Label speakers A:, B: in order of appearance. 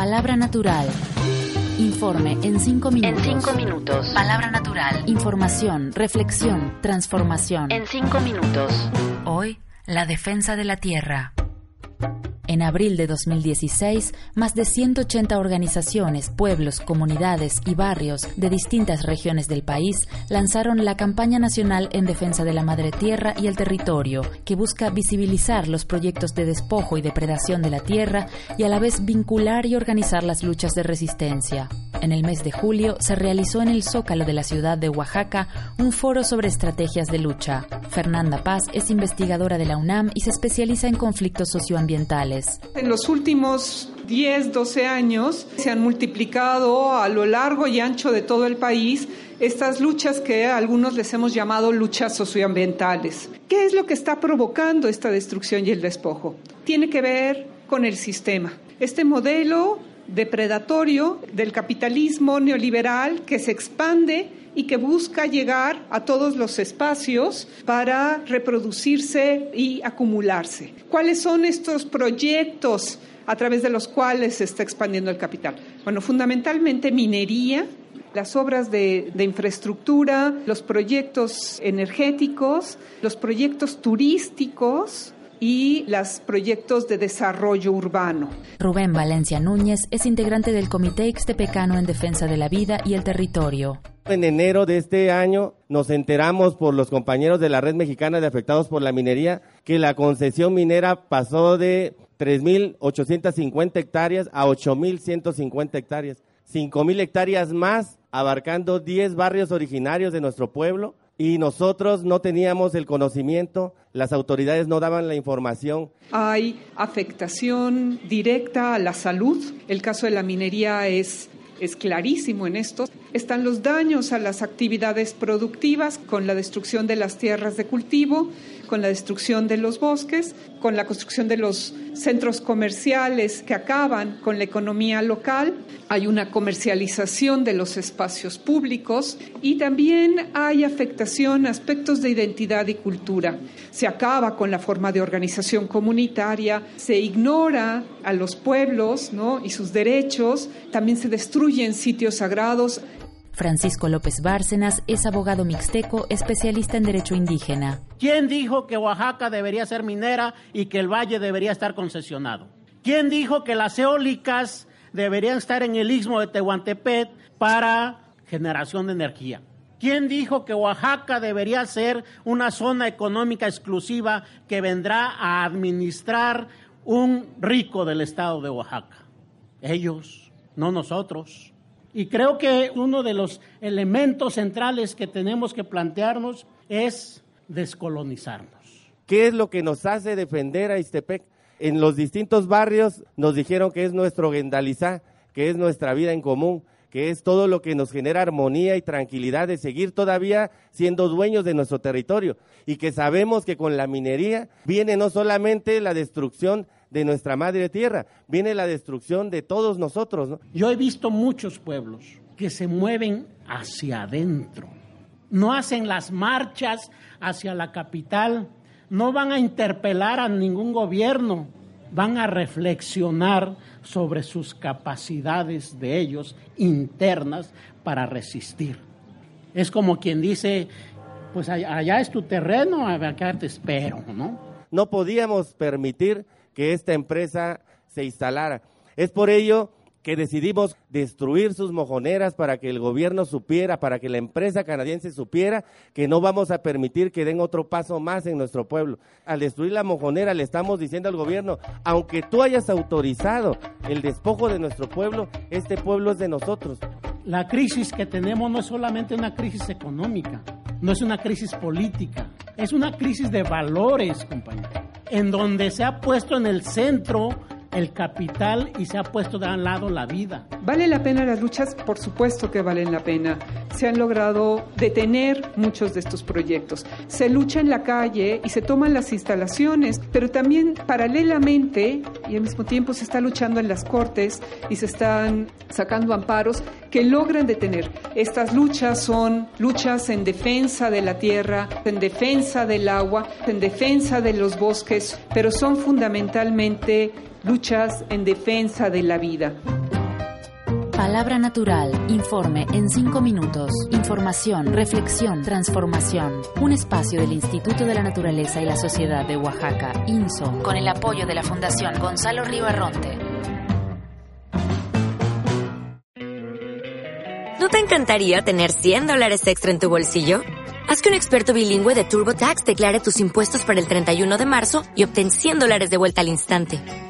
A: Palabra natural. Informe en cinco minutos.
B: En cinco minutos.
A: Palabra natural. Información, reflexión, transformación.
B: En cinco minutos.
A: Hoy, la defensa de la tierra. En abril de 2016, más de 180 organizaciones, pueblos, comunidades y barrios de distintas regiones del país lanzaron la campaña nacional en defensa de la madre tierra y el territorio, que busca visibilizar los proyectos de despojo y depredación de la tierra y a la vez vincular y organizar las luchas de resistencia. En el mes de julio se realizó en el Zócalo de la ciudad de Oaxaca un foro sobre estrategias de lucha. Fernanda Paz es investigadora de la UNAM y se especializa en conflictos socioambientales.
C: En los últimos 10, 12 años se han multiplicado a lo largo y ancho de todo el país estas luchas que a algunos les hemos llamado luchas socioambientales. ¿Qué es lo que está provocando esta destrucción y el despojo? Tiene que ver con el sistema. Este modelo depredatorio del capitalismo neoliberal que se expande y que busca llegar a todos los espacios para reproducirse y acumularse. ¿Cuáles son estos proyectos a través de los cuales se está expandiendo el capital? Bueno, fundamentalmente minería, las obras de, de, infraestructura, los proyectos energéticos, los proyectos turísticos, y los proyectos de desarrollo urbano.
A: Rubén Valencia Núñez es integrante del Comité Extepecano en Defensa de la Vida y el Territorio.
D: En enero de este año nos enteramos por los compañeros de la Red Mexicana de Afectados por la Minería que la concesión minera pasó de 3.850 hectáreas a 8.150 hectáreas. 5.000 hectáreas más, abarcando 10 barrios originarios de nuestro pueblo y nosotros no teníamos el conocimiento, las autoridades no daban la información.
C: Hay afectación directa a la salud. El caso de la minería es, es clarísimo en esto. Están los daños a las actividades productivas con la destrucción de las tierras de cultivo, con la destrucción de los bosques, con la construcción de los centros comerciales que acaban con la economía local, hay una comercialización de los espacios públicos y también hay afectación a aspectos de identidad y cultura. Se acaba con la forma de organización comunitaria, se ignora a los pueblos ¿no? y sus derechos, también se destruyen sitios sagrados.
A: Francisco López Bárcenas es abogado mixteco, especialista en derecho indígena.
E: ¿Quién dijo que Oaxaca debería ser minera y que el valle debería estar concesionado? ¿Quién dijo que las eólicas deberían estar en el istmo de Tehuantepec para generación de energía? ¿Quién dijo que Oaxaca debería ser una zona económica exclusiva que vendrá a administrar un rico del estado de Oaxaca? Ellos, no nosotros. Y creo que uno de los elementos centrales que tenemos que plantearnos es descolonizarnos.
D: ¿Qué es lo que nos hace defender a Istepec? En los distintos barrios nos dijeron que es nuestro Gendalizá, que es nuestra vida en común, que es todo lo que nos genera armonía y tranquilidad de seguir todavía siendo dueños de nuestro territorio y que sabemos que con la minería viene no solamente la destrucción de nuestra madre tierra, viene la destrucción de todos nosotros.
E: Yo he visto muchos pueblos que se mueven hacia adentro, no hacen las marchas hacia la capital, no van a interpelar a ningún gobierno, van a reflexionar sobre sus capacidades de ellos internas para resistir. Es como quien dice, pues allá es tu terreno, acá te espero, ¿no?
D: No podíamos permitir que esta empresa se instalara. Es por ello que decidimos destruir sus mojoneras para que el gobierno supiera, para que la empresa canadiense supiera que no vamos a permitir que den otro paso más en nuestro pueblo. Al destruir la mojonera le estamos diciendo al gobierno, aunque tú hayas autorizado el despojo de nuestro pueblo, este pueblo es de nosotros.
E: La crisis que tenemos no es solamente una crisis económica, no es una crisis política, es una crisis de valores, compañeros en donde se ha puesto en el centro el capital y se ha puesto de un lado la vida.
C: ¿Vale la pena las luchas? Por supuesto que valen la pena. Se han logrado detener muchos de estos proyectos. Se lucha en la calle y se toman las instalaciones, pero también paralelamente y al mismo tiempo se está luchando en las cortes y se están sacando amparos que logran detener. Estas luchas son luchas en defensa de la tierra, en defensa del agua, en defensa de los bosques, pero son fundamentalmente luchas en defensa de la vida.
A: Palabra natural, informe en cinco minutos, información, reflexión, transformación. Un espacio del Instituto de la Naturaleza y la Sociedad de Oaxaca, INSO, con el apoyo de la Fundación Gonzalo Ribarronte.
F: ¿No te encantaría tener 100 dólares extra en tu bolsillo? Haz que un experto bilingüe de TurboTax declare tus impuestos para el 31 de marzo y obtén 100 dólares de vuelta al instante.